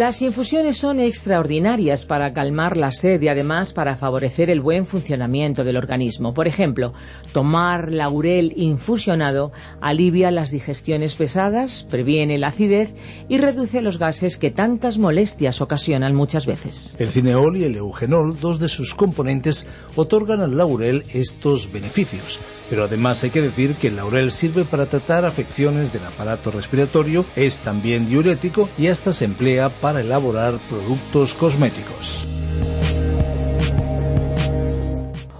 Las infusiones son extraordinarias para calmar la sed y además para favorecer el buen funcionamiento del organismo. Por ejemplo, tomar laurel infusionado alivia las digestiones pesadas, previene la acidez y reduce los gases que tantas molestias ocasionan muchas veces. El cineol y el eugenol, dos de sus componentes, otorgan al laurel estos beneficios pero además hay que decir que el laurel sirve para tratar afecciones del aparato respiratorio, es también diurético y hasta se emplea para elaborar productos cosméticos.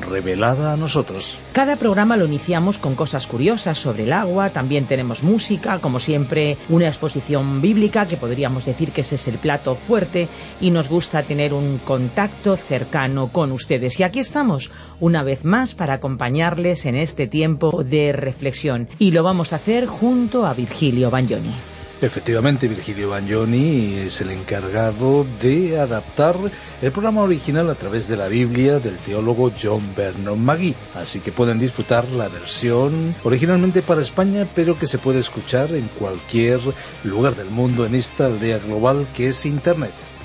revelada a nosotros. Cada programa lo iniciamos con cosas curiosas sobre el agua, también tenemos música, como siempre una exposición bíblica, que podríamos decir que ese es el plato fuerte, y nos gusta tener un contacto cercano con ustedes. Y aquí estamos, una vez más, para acompañarles en este tiempo de reflexión, y lo vamos a hacer junto a Virgilio Bagnoni. Efectivamente, Virgilio Bagnoni es el encargado de adaptar el programa original a través de la Biblia del teólogo John Vernon Magui. Así que pueden disfrutar la versión originalmente para España, pero que se puede escuchar en cualquier lugar del mundo en esta aldea global que es Internet.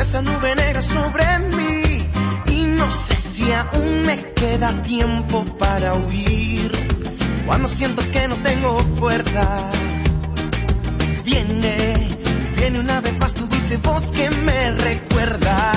Esa nube negra sobre mí. Y no sé si aún me queda tiempo para huir. Cuando siento que no tengo fuerza, viene, viene una vez más tu dulce voz que me recuerda.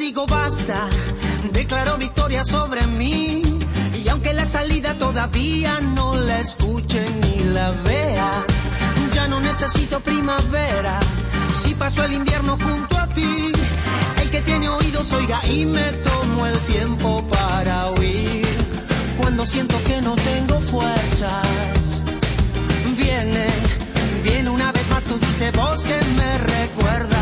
Digo basta. Declaro victoria sobre mí aunque la salida todavía no la escuche ni la vea, ya no necesito primavera. Si paso el invierno junto a ti, el que tiene oídos oiga y me tomo el tiempo para oír. Cuando siento que no tengo fuerzas, viene, viene una vez más tu dulce voz que me recuerda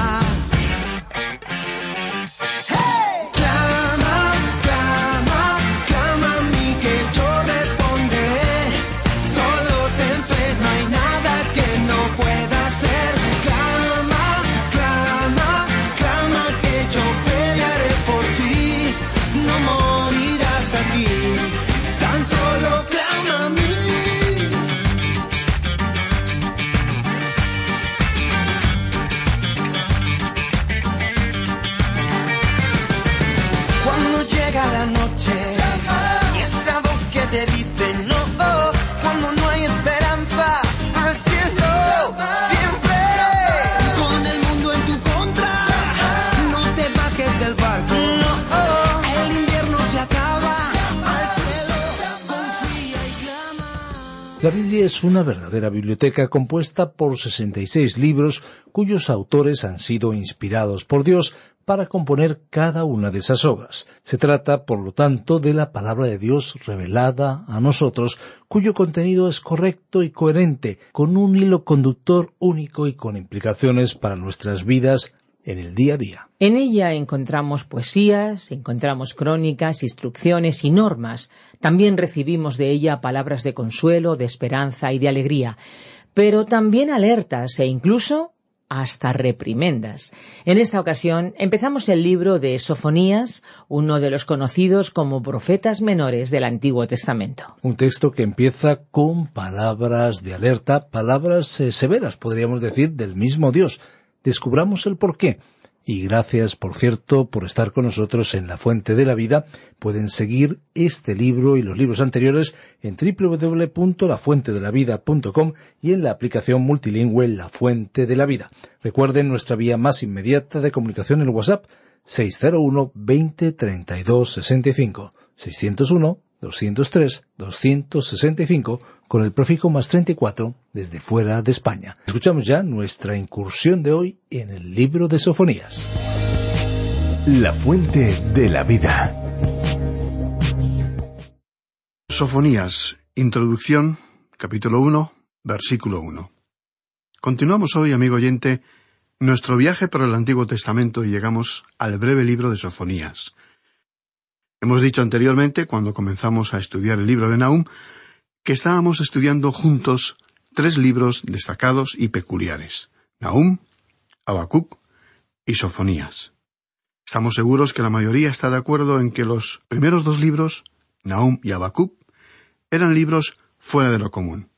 una verdadera biblioteca compuesta por 66 libros cuyos autores han sido inspirados por Dios para componer cada una de esas obras. Se trata, por lo tanto, de la palabra de Dios revelada a nosotros, cuyo contenido es correcto y coherente, con un hilo conductor único y con implicaciones para nuestras vidas en el día a día. En ella encontramos poesías, encontramos crónicas, instrucciones y normas. También recibimos de ella palabras de consuelo, de esperanza y de alegría, pero también alertas e incluso hasta reprimendas. En esta ocasión empezamos el libro de Sofonías, uno de los conocidos como profetas menores del Antiguo Testamento. Un texto que empieza con palabras de alerta, palabras eh, severas, podríamos decir, del mismo Dios. Descubramos el porqué. Y gracias, por cierto, por estar con nosotros en La Fuente de la Vida. Pueden seguir este libro y los libros anteriores en www.lafuentedelavida.com y en la aplicación multilingüe La Fuente de la Vida. Recuerden nuestra vía más inmediata de comunicación en WhatsApp 601 20 32 65 601 203 265 con el prefijo más 34 desde fuera de España. Escuchamos ya nuestra incursión de hoy en el libro de Sofonías. La fuente de la vida. Sofonías, introducción, capítulo 1, versículo 1. Continuamos hoy, amigo oyente, nuestro viaje por el Antiguo Testamento y llegamos al breve libro de Sofonías. Hemos dicho anteriormente, cuando comenzamos a estudiar el libro de Nahum, que estábamos estudiando juntos tres libros destacados y peculiares, Nahum, Habacuc y Sofonías. Estamos seguros que la mayoría está de acuerdo en que los primeros dos libros, Nahum y Habacuc, eran libros fuera de lo común.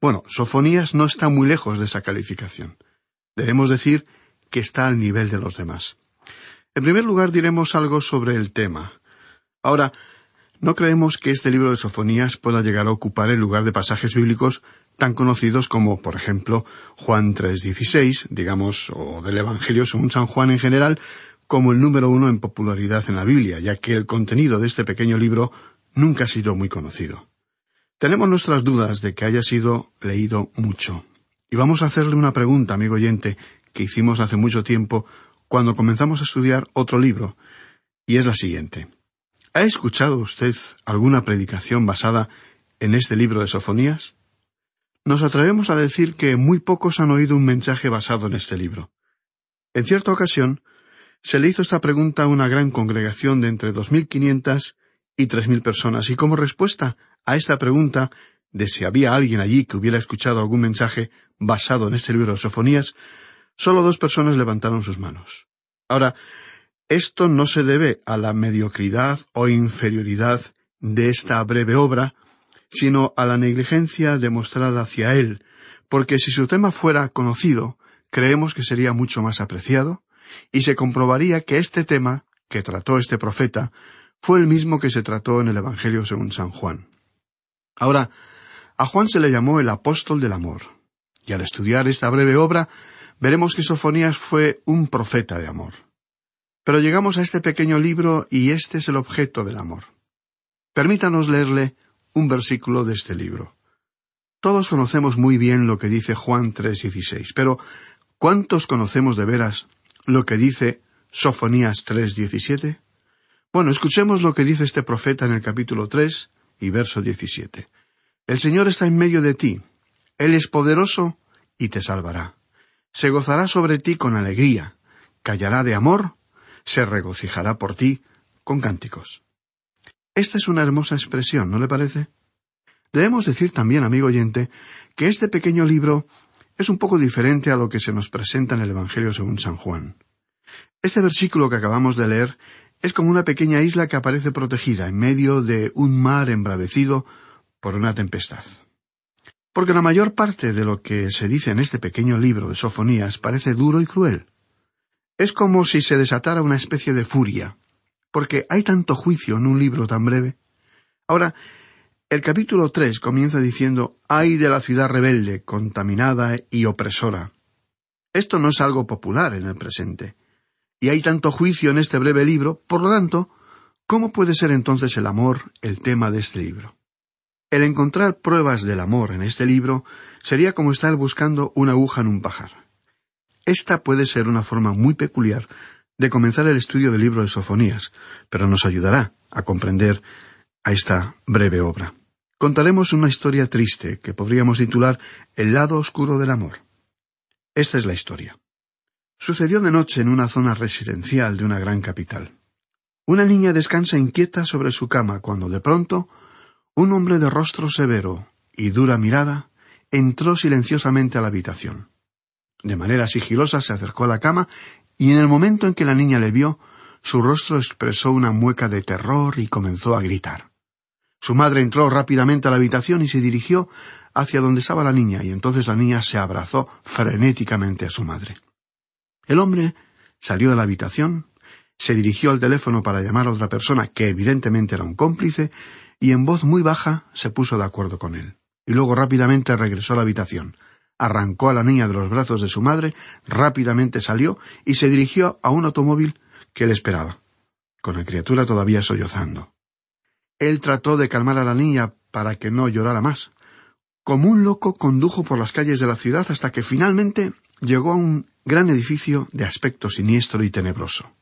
Bueno, Sofonías no está muy lejos de esa calificación. Debemos decir que está al nivel de los demás. En primer lugar diremos algo sobre el tema. Ahora, no creemos que este libro de Sofonías pueda llegar a ocupar el lugar de pasajes bíblicos tan conocidos como, por ejemplo, Juan 3.16, digamos, o del Evangelio según San Juan en general, como el número uno en popularidad en la Biblia, ya que el contenido de este pequeño libro nunca ha sido muy conocido. Tenemos nuestras dudas de que haya sido leído mucho. Y vamos a hacerle una pregunta, amigo oyente, que hicimos hace mucho tiempo cuando comenzamos a estudiar otro libro, y es la siguiente. ¿Ha escuchado usted alguna predicación basada en este libro de Sofonías? Nos atrevemos a decir que muy pocos han oído un mensaje basado en este libro. En cierta ocasión, se le hizo esta pregunta a una gran congregación de entre dos mil quinientas y tres mil personas, y como respuesta a esta pregunta de si había alguien allí que hubiera escuchado algún mensaje basado en este libro de Sofonías, solo dos personas levantaron sus manos. Ahora, esto no se debe a la mediocridad o inferioridad de esta breve obra, sino a la negligencia demostrada hacia él, porque si su tema fuera conocido, creemos que sería mucho más apreciado, y se comprobaría que este tema que trató este profeta fue el mismo que se trató en el Evangelio según San Juan. Ahora, a Juan se le llamó el apóstol del amor, y al estudiar esta breve obra, veremos que Sofonías fue un profeta de amor. Pero llegamos a este pequeño libro y este es el objeto del amor. Permítanos leerle un versículo de este libro. Todos conocemos muy bien lo que dice Juan 3:16, pero ¿cuántos conocemos de veras lo que dice Sofonías 3:17? Bueno, escuchemos lo que dice este profeta en el capítulo 3 y verso 17. El Señor está en medio de ti, Él es poderoso y te salvará. Se gozará sobre ti con alegría, callará de amor se regocijará por ti con cánticos. Esta es una hermosa expresión, ¿no le parece? Debemos decir también, amigo oyente, que este pequeño libro es un poco diferente a lo que se nos presenta en el Evangelio según San Juan. Este versículo que acabamos de leer es como una pequeña isla que aparece protegida en medio de un mar embravecido por una tempestad. Porque la mayor parte de lo que se dice en este pequeño libro de Sofonías parece duro y cruel. Es como si se desatara una especie de furia, porque hay tanto juicio en un libro tan breve. Ahora, el capítulo tres comienza diciendo ay de la ciudad rebelde, contaminada y opresora. Esto no es algo popular en el presente. Y hay tanto juicio en este breve libro, por lo tanto, ¿cómo puede ser entonces el amor el tema de este libro? El encontrar pruebas del amor en este libro sería como estar buscando una aguja en un pajar. Esta puede ser una forma muy peculiar de comenzar el estudio del libro de Sofonías, pero nos ayudará a comprender a esta breve obra. Contaremos una historia triste que podríamos titular El lado oscuro del amor. Esta es la historia. Sucedió de noche en una zona residencial de una gran capital. Una niña descansa inquieta sobre su cama cuando de pronto un hombre de rostro severo y dura mirada entró silenciosamente a la habitación. De manera sigilosa se acercó a la cama y en el momento en que la niña le vio, su rostro expresó una mueca de terror y comenzó a gritar. Su madre entró rápidamente a la habitación y se dirigió hacia donde estaba la niña, y entonces la niña se abrazó frenéticamente a su madre. El hombre salió de la habitación, se dirigió al teléfono para llamar a otra persona que evidentemente era un cómplice, y en voz muy baja se puso de acuerdo con él. Y luego rápidamente regresó a la habitación arrancó a la niña de los brazos de su madre, rápidamente salió y se dirigió a un automóvil que le esperaba, con la criatura todavía sollozando. Él trató de calmar a la niña para que no llorara más. Como un loco condujo por las calles de la ciudad hasta que finalmente llegó a un gran edificio de aspecto siniestro y tenebroso.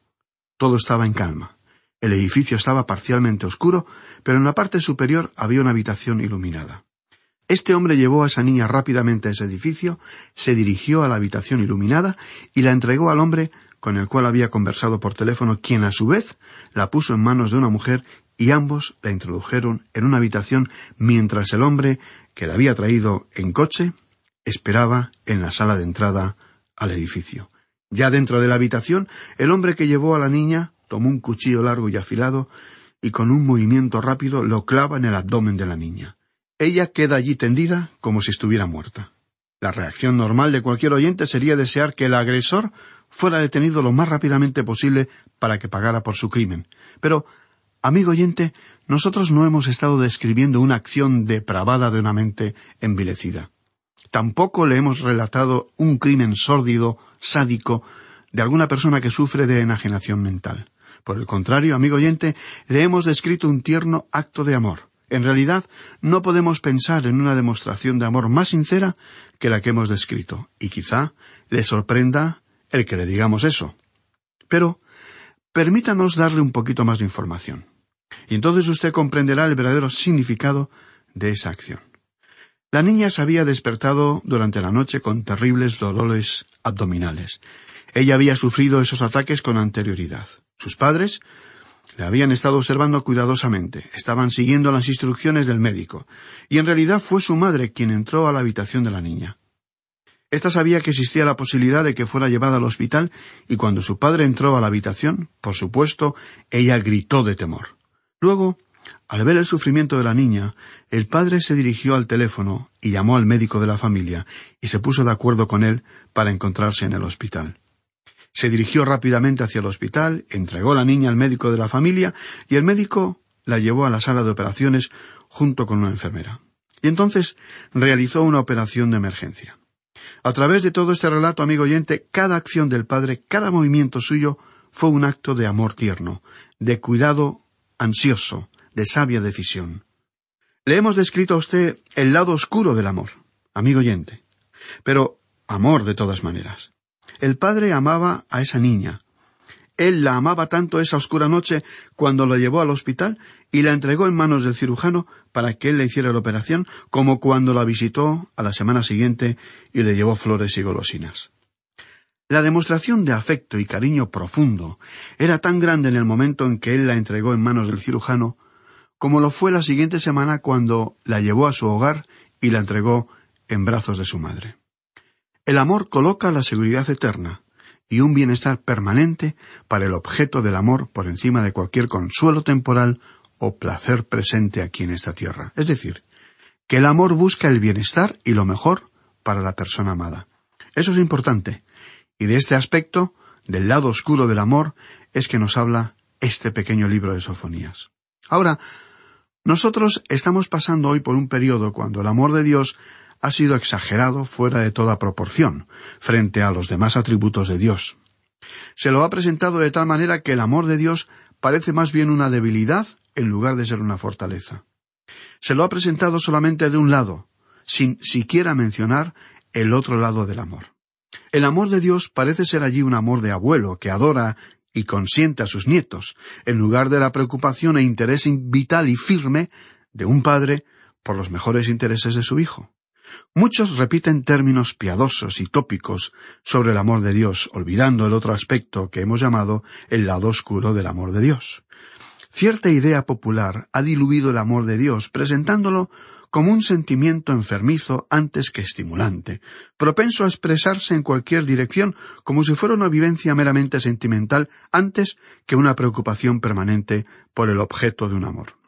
Todo estaba en calma. El edificio estaba parcialmente oscuro, pero en la parte superior había una habitación iluminada. Este hombre llevó a esa niña rápidamente a ese edificio, se dirigió a la habitación iluminada y la entregó al hombre con el cual había conversado por teléfono, quien a su vez la puso en manos de una mujer y ambos la introdujeron en una habitación mientras el hombre que la había traído en coche esperaba en la sala de entrada al edificio. Ya dentro de la habitación, el hombre que llevó a la niña tomó un cuchillo largo y afilado y con un movimiento rápido lo clava en el abdomen de la niña. Ella queda allí tendida como si estuviera muerta. La reacción normal de cualquier oyente sería desear que el agresor fuera detenido lo más rápidamente posible para que pagara por su crimen. Pero, amigo oyente, nosotros no hemos estado describiendo una acción depravada de una mente envilecida. Tampoco le hemos relatado un crimen sórdido, sádico, de alguna persona que sufre de enajenación mental. Por el contrario, amigo oyente, le hemos descrito un tierno acto de amor, en realidad, no podemos pensar en una demostración de amor más sincera que la que hemos descrito, y quizá le sorprenda el que le digamos eso. Pero permítanos darle un poquito más de información. Y entonces usted comprenderá el verdadero significado de esa acción. La niña se había despertado durante la noche con terribles dolores abdominales. Ella había sufrido esos ataques con anterioridad. Sus padres le habían estado observando cuidadosamente, estaban siguiendo las instrucciones del médico, y en realidad fue su madre quien entró a la habitación de la niña. Esta sabía que existía la posibilidad de que fuera llevada al hospital, y cuando su padre entró a la habitación, por supuesto, ella gritó de temor. Luego, al ver el sufrimiento de la niña, el padre se dirigió al teléfono y llamó al médico de la familia, y se puso de acuerdo con él para encontrarse en el hospital. Se dirigió rápidamente hacia el hospital, entregó la niña al médico de la familia y el médico la llevó a la sala de operaciones junto con una enfermera. Y entonces realizó una operación de emergencia. A través de todo este relato, amigo oyente, cada acción del padre, cada movimiento suyo fue un acto de amor tierno, de cuidado ansioso, de sabia decisión. Le hemos descrito a usted el lado oscuro del amor, amigo oyente, pero amor de todas maneras. El padre amaba a esa niña. Él la amaba tanto esa oscura noche cuando la llevó al hospital y la entregó en manos del cirujano para que él le hiciera la operación, como cuando la visitó a la semana siguiente y le llevó flores y golosinas. La demostración de afecto y cariño profundo era tan grande en el momento en que él la entregó en manos del cirujano, como lo fue la siguiente semana cuando la llevó a su hogar y la entregó en brazos de su madre. El amor coloca la seguridad eterna y un bienestar permanente para el objeto del amor por encima de cualquier consuelo temporal o placer presente aquí en esta tierra. Es decir, que el amor busca el bienestar y lo mejor para la persona amada. Eso es importante. Y de este aspecto, del lado oscuro del amor, es que nos habla este pequeño libro de Sofonías. Ahora, nosotros estamos pasando hoy por un periodo cuando el amor de Dios ha sido exagerado fuera de toda proporción frente a los demás atributos de Dios. Se lo ha presentado de tal manera que el amor de Dios parece más bien una debilidad en lugar de ser una fortaleza. Se lo ha presentado solamente de un lado, sin siquiera mencionar el otro lado del amor. El amor de Dios parece ser allí un amor de abuelo que adora y consiente a sus nietos, en lugar de la preocupación e interés vital y firme de un padre por los mejores intereses de su hijo. Muchos repiten términos piadosos y tópicos sobre el amor de Dios, olvidando el otro aspecto que hemos llamado el lado oscuro del amor de Dios. Cierta idea popular ha diluido el amor de Dios, presentándolo como un sentimiento enfermizo antes que estimulante, propenso a expresarse en cualquier dirección como si fuera una vivencia meramente sentimental antes que una preocupación permanente por el objeto de un amor.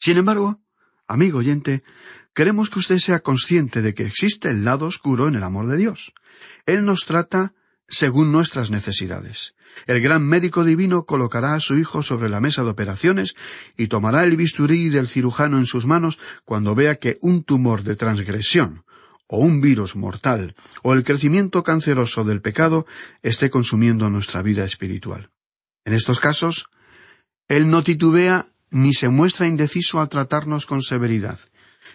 Sin embargo, amigo oyente, queremos que usted sea consciente de que existe el lado oscuro en el amor de Dios. Él nos trata según nuestras necesidades. El gran médico divino colocará a su hijo sobre la mesa de operaciones y tomará el bisturí del cirujano en sus manos cuando vea que un tumor de transgresión, o un virus mortal, o el crecimiento canceroso del pecado esté consumiendo nuestra vida espiritual. En estos casos, Él no titubea ni se muestra indeciso al tratarnos con severidad.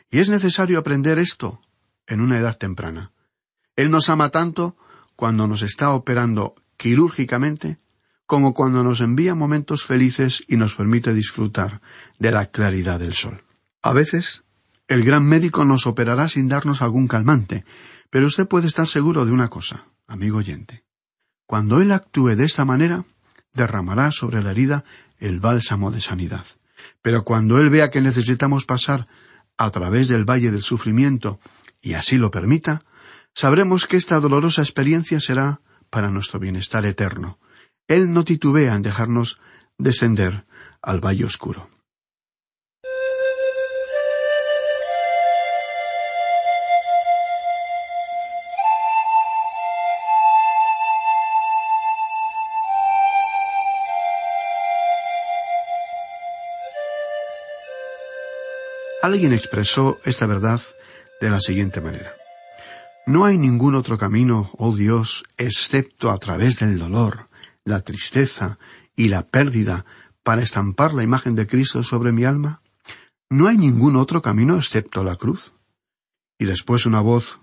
Y es necesario aprender esto en una edad temprana. Él nos ama tanto cuando nos está operando quirúrgicamente como cuando nos envía momentos felices y nos permite disfrutar de la claridad del sol. A veces, el gran médico nos operará sin darnos algún calmante, pero usted puede estar seguro de una cosa, amigo oyente. Cuando él actúe de esta manera, derramará sobre la herida el bálsamo de sanidad. Pero cuando él vea que necesitamos pasar a través del valle del sufrimiento, y así lo permita, sabremos que esta dolorosa experiencia será para nuestro bienestar eterno. Él no titubea en dejarnos descender al valle oscuro. Alguien expresó esta verdad de la siguiente manera. No hay ningún otro camino, oh Dios, excepto a través del dolor, la tristeza y la pérdida para estampar la imagen de Cristo sobre mi alma. No hay ningún otro camino excepto la cruz. Y después una voz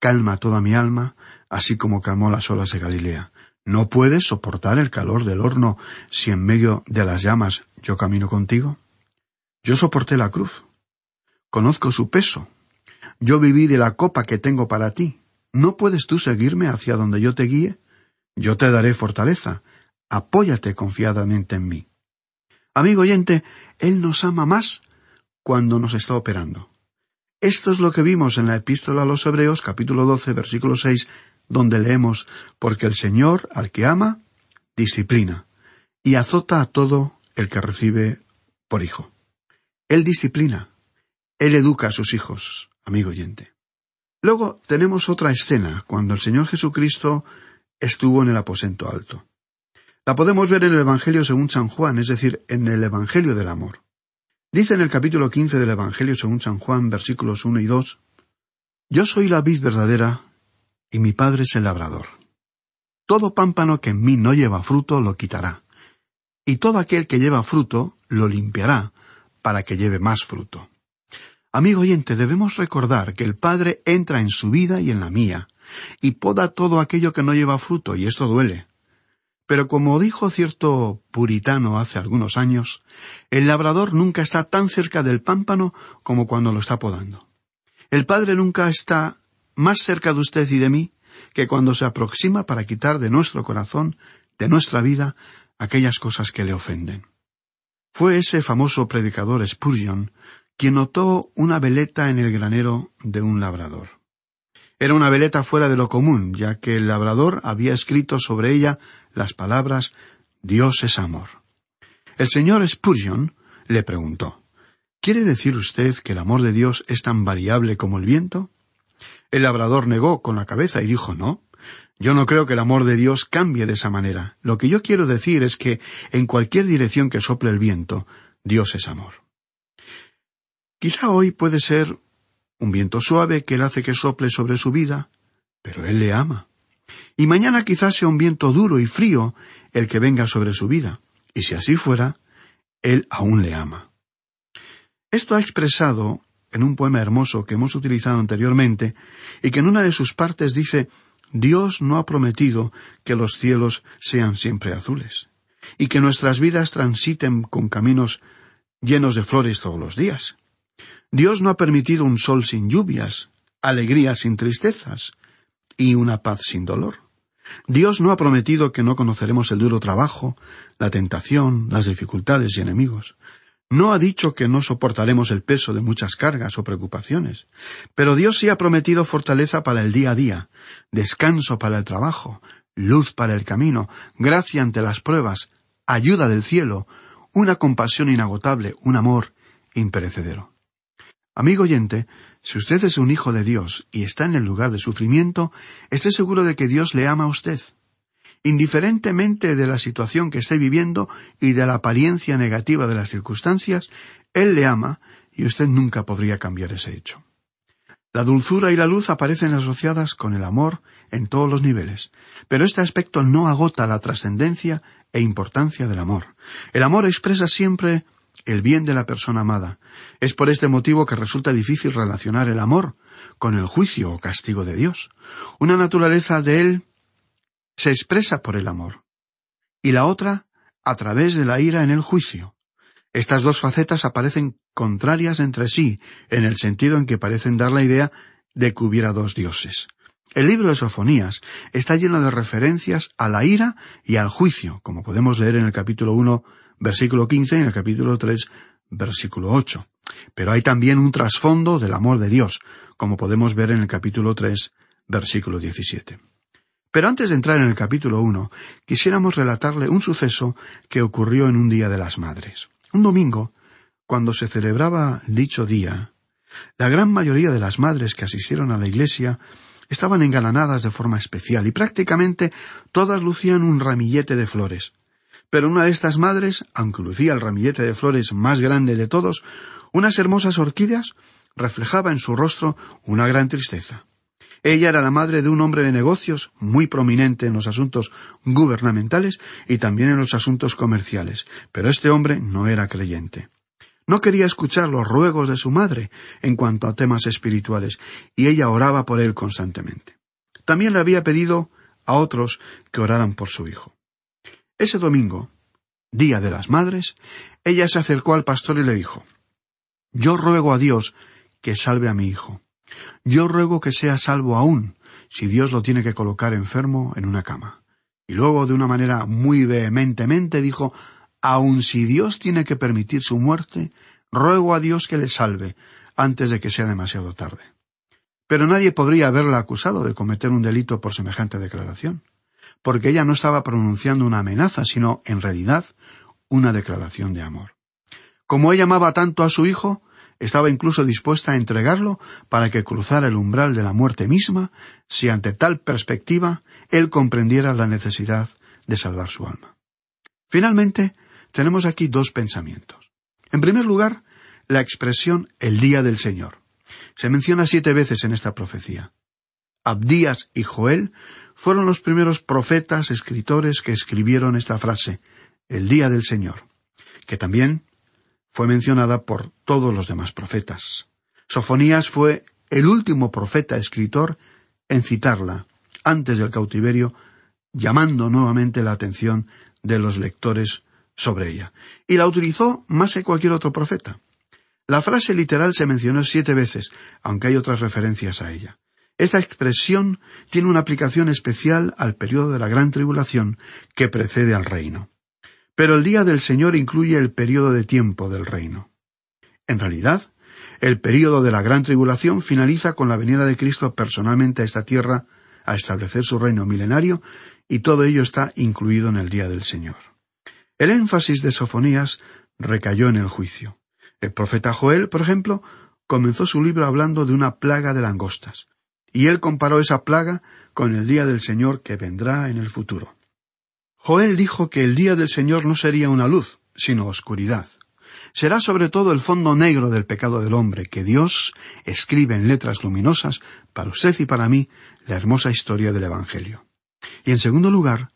calma toda mi alma, así como calmó las olas de Galilea. ¿No puedes soportar el calor del horno si en medio de las llamas yo camino contigo? Yo soporté la cruz. Conozco su peso, yo viví de la copa que tengo para ti. ¿No puedes tú seguirme hacia donde yo te guíe? Yo te daré fortaleza. Apóyate confiadamente en mí. Amigo oyente, Él nos ama más cuando nos está operando. Esto es lo que vimos en la epístola a los Hebreos capítulo 12 versículo 6, donde leemos, porque el Señor al que ama, disciplina, y azota a todo el que recibe por hijo. Él disciplina, Él educa a sus hijos, amigo oyente. Luego tenemos otra escena, cuando el Señor Jesucristo estuvo en el aposento alto. La podemos ver en el Evangelio según San Juan, es decir, en el Evangelio del Amor. Dice en el capítulo quince del Evangelio según San Juan, versículos uno y dos, Yo soy la vid verdadera, y mi Padre es el labrador. Todo pámpano que en mí no lleva fruto lo quitará, y todo aquel que lleva fruto lo limpiará, para que lleve más fruto. Amigo oyente, debemos recordar que el Padre entra en su vida y en la mía, y poda todo aquello que no lleva fruto, y esto duele. Pero como dijo cierto puritano hace algunos años, el labrador nunca está tan cerca del pámpano como cuando lo está podando. El Padre nunca está más cerca de usted y de mí que cuando se aproxima para quitar de nuestro corazón, de nuestra vida, aquellas cosas que le ofenden. Fue ese famoso predicador Spurgeon quien notó una veleta en el granero de un labrador. Era una veleta fuera de lo común, ya que el labrador había escrito sobre ella las palabras Dios es amor. El señor Spurgeon le preguntó ¿Quiere decir usted que el amor de Dios es tan variable como el viento? El labrador negó con la cabeza y dijo No. Yo no creo que el amor de Dios cambie de esa manera. Lo que yo quiero decir es que en cualquier dirección que sople el viento, Dios es amor. Quizá hoy puede ser un viento suave que él hace que sople sobre su vida, pero él le ama. Y mañana quizás sea un viento duro y frío el que venga sobre su vida, y si así fuera, él aún le ama. Esto ha expresado en un poema hermoso que hemos utilizado anteriormente y que en una de sus partes dice Dios no ha prometido que los cielos sean siempre azules y que nuestras vidas transiten con caminos llenos de flores todos los días. Dios no ha permitido un sol sin lluvias, alegría sin tristezas y una paz sin dolor. Dios no ha prometido que no conoceremos el duro trabajo, la tentación, las dificultades y enemigos. No ha dicho que no soportaremos el peso de muchas cargas o preocupaciones, pero Dios sí ha prometido fortaleza para el día a día, descanso para el trabajo, luz para el camino, gracia ante las pruebas, ayuda del cielo, una compasión inagotable, un amor imperecedero. Amigo oyente, si usted es un hijo de Dios y está en el lugar de sufrimiento, esté seguro de que Dios le ama a usted indiferentemente de la situación que esté viviendo y de la apariencia negativa de las circunstancias, Él le ama y usted nunca podría cambiar ese hecho. La dulzura y la luz aparecen asociadas con el amor en todos los niveles, pero este aspecto no agota la trascendencia e importancia del amor. El amor expresa siempre el bien de la persona amada. Es por este motivo que resulta difícil relacionar el amor con el juicio o castigo de Dios. Una naturaleza de él se expresa por el amor, y la otra a través de la ira en el juicio. Estas dos facetas aparecen contrarias entre sí, en el sentido en que parecen dar la idea de que hubiera dos dioses. El libro de Sofonías está lleno de referencias a la ira y al juicio, como podemos leer en el capítulo 1, versículo 15 y en el capítulo 3, versículo 8. Pero hay también un trasfondo del amor de Dios, como podemos ver en el capítulo 3, versículo 17. Pero antes de entrar en el capítulo uno, quisiéramos relatarle un suceso que ocurrió en un día de las madres. Un domingo, cuando se celebraba dicho día, la gran mayoría de las madres que asistieron a la iglesia estaban engalanadas de forma especial y prácticamente todas lucían un ramillete de flores. Pero una de estas madres, aunque lucía el ramillete de flores más grande de todos, unas hermosas orquídeas, reflejaba en su rostro una gran tristeza. Ella era la madre de un hombre de negocios muy prominente en los asuntos gubernamentales y también en los asuntos comerciales, pero este hombre no era creyente. No quería escuchar los ruegos de su madre en cuanto a temas espirituales, y ella oraba por él constantemente. También le había pedido a otros que oraran por su hijo. Ese domingo, día de las madres, ella se acercó al pastor y le dijo Yo ruego a Dios que salve a mi hijo. Yo ruego que sea salvo aún, si Dios lo tiene que colocar enfermo en una cama. Y luego, de una manera muy vehementemente, dijo Aun si Dios tiene que permitir su muerte, ruego a Dios que le salve, antes de que sea demasiado tarde. Pero nadie podría haberla acusado de cometer un delito por semejante declaración, porque ella no estaba pronunciando una amenaza, sino, en realidad, una declaración de amor. Como ella amaba tanto a su hijo, estaba incluso dispuesta a entregarlo para que cruzara el umbral de la muerte misma, si ante tal perspectiva él comprendiera la necesidad de salvar su alma. Finalmente, tenemos aquí dos pensamientos. En primer lugar, la expresión el día del Señor. Se menciona siete veces en esta profecía. Abdías y Joel fueron los primeros profetas, escritores que escribieron esta frase, el día del Señor, que también fue mencionada por todos los demás profetas. Sofonías fue el último profeta escritor en citarla antes del cautiverio, llamando nuevamente la atención de los lectores sobre ella. Y la utilizó más que cualquier otro profeta. La frase literal se mencionó siete veces, aunque hay otras referencias a ella. Esta expresión tiene una aplicación especial al periodo de la gran tribulación que precede al reino. Pero el día del Señor incluye el periodo de tiempo del reino. En realidad, el periodo de la gran tribulación finaliza con la venida de Cristo personalmente a esta tierra a establecer su reino milenario, y todo ello está incluido en el día del Señor. El énfasis de Sofonías recayó en el juicio. El profeta Joel, por ejemplo, comenzó su libro hablando de una plaga de langostas, y él comparó esa plaga con el día del Señor que vendrá en el futuro. Joel dijo que el día del Señor no sería una luz, sino oscuridad. Será sobre todo el fondo negro del pecado del hombre que Dios escribe en letras luminosas para usted y para mí la hermosa historia del Evangelio. Y en segundo lugar,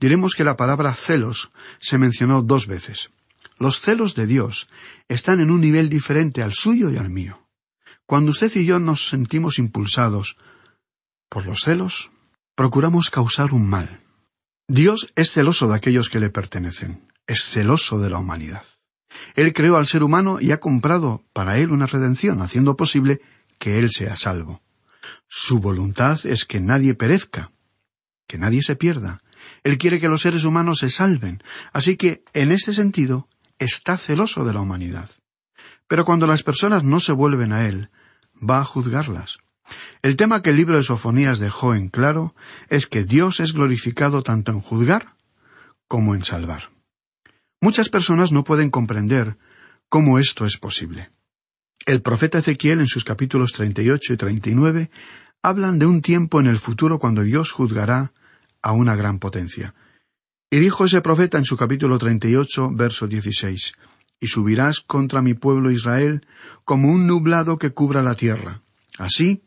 diremos que la palabra celos se mencionó dos veces. los celos de Dios están en un nivel diferente al suyo y al mío. Cuando usted y yo nos sentimos impulsados por los celos, procuramos causar un mal. Dios es celoso de aquellos que le pertenecen, es celoso de la humanidad. Él creó al ser humano y ha comprado para él una redención, haciendo posible que él sea salvo. Su voluntad es que nadie perezca, que nadie se pierda. Él quiere que los seres humanos se salven. Así que, en ese sentido, está celoso de la humanidad. Pero cuando las personas no se vuelven a Él, va a juzgarlas. El tema que el libro de Sofonías dejó en claro es que Dios es glorificado tanto en juzgar como en salvar. Muchas personas no pueden comprender cómo esto es posible. El profeta Ezequiel en sus capítulos 38 y 39 hablan de un tiempo en el futuro cuando Dios juzgará a una gran potencia. Y dijo ese profeta en su capítulo 38, verso 16, Y subirás contra mi pueblo Israel como un nublado que cubra la tierra. Así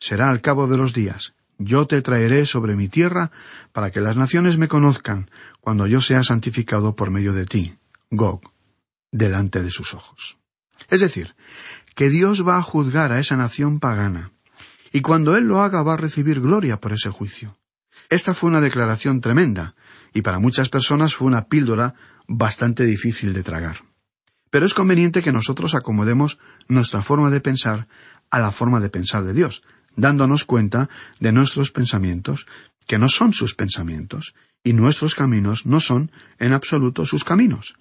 será al cabo de los días. Yo te traeré sobre mi tierra para que las naciones me conozcan cuando yo sea santificado por medio de ti, Gog, delante de sus ojos. Es decir, que Dios va a juzgar a esa nación pagana, y cuando Él lo haga va a recibir gloria por ese juicio. Esta fue una declaración tremenda, y para muchas personas fue una píldora bastante difícil de tragar. Pero es conveniente que nosotros acomodemos nuestra forma de pensar a la forma de pensar de Dios, dándonos cuenta de nuestros pensamientos, que no son sus pensamientos, y nuestros caminos no son en absoluto sus caminos.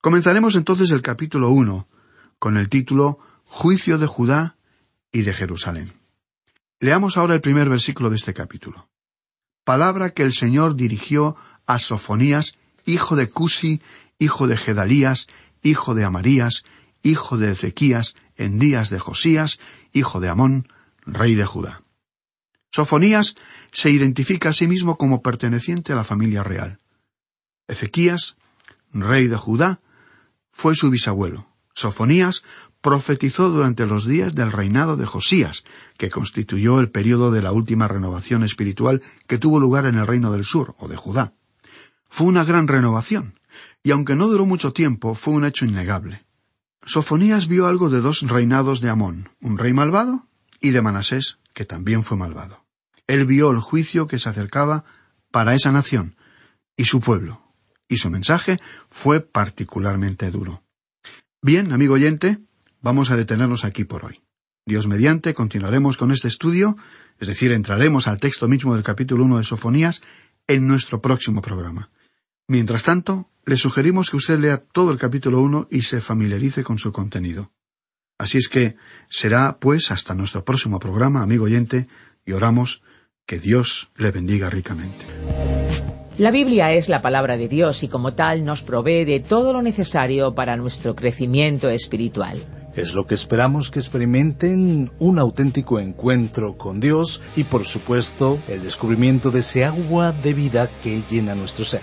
Comenzaremos entonces el capítulo uno, con el título Juicio de Judá y de Jerusalén. Leamos ahora el primer versículo de este capítulo. Palabra que el Señor dirigió a Sofonías, hijo de Cusi, hijo de Gedalías, hijo de Amarías, hijo de Ezequías, en días de Josías, hijo de Amón, rey de Judá. Sofonías se identifica a sí mismo como perteneciente a la familia real. Ezequías, rey de Judá, fue su bisabuelo. Sofonías profetizó durante los días del reinado de Josías, que constituyó el período de la última renovación espiritual que tuvo lugar en el reino del sur, o de Judá. Fue una gran renovación, y aunque no duró mucho tiempo, fue un hecho innegable. Sofonías vio algo de dos reinados de Amón, un rey malvado y de Manasés, que también fue malvado. Él vio el juicio que se acercaba para esa nación y su pueblo, y su mensaje fue particularmente duro. Bien, amigo oyente, vamos a detenernos aquí por hoy. Dios mediante, continuaremos con este estudio, es decir, entraremos al texto mismo del capítulo 1 de Sofonías en nuestro próximo programa. Mientras tanto, le sugerimos que usted lea todo el capítulo 1 y se familiarice con su contenido. Así es que será, pues, hasta nuestro próximo programa, amigo oyente, y oramos que Dios le bendiga ricamente. La Biblia es la palabra de Dios y como tal nos provee de todo lo necesario para nuestro crecimiento espiritual. Es lo que esperamos que experimenten un auténtico encuentro con Dios y por supuesto el descubrimiento de ese agua de vida que llena nuestro ser.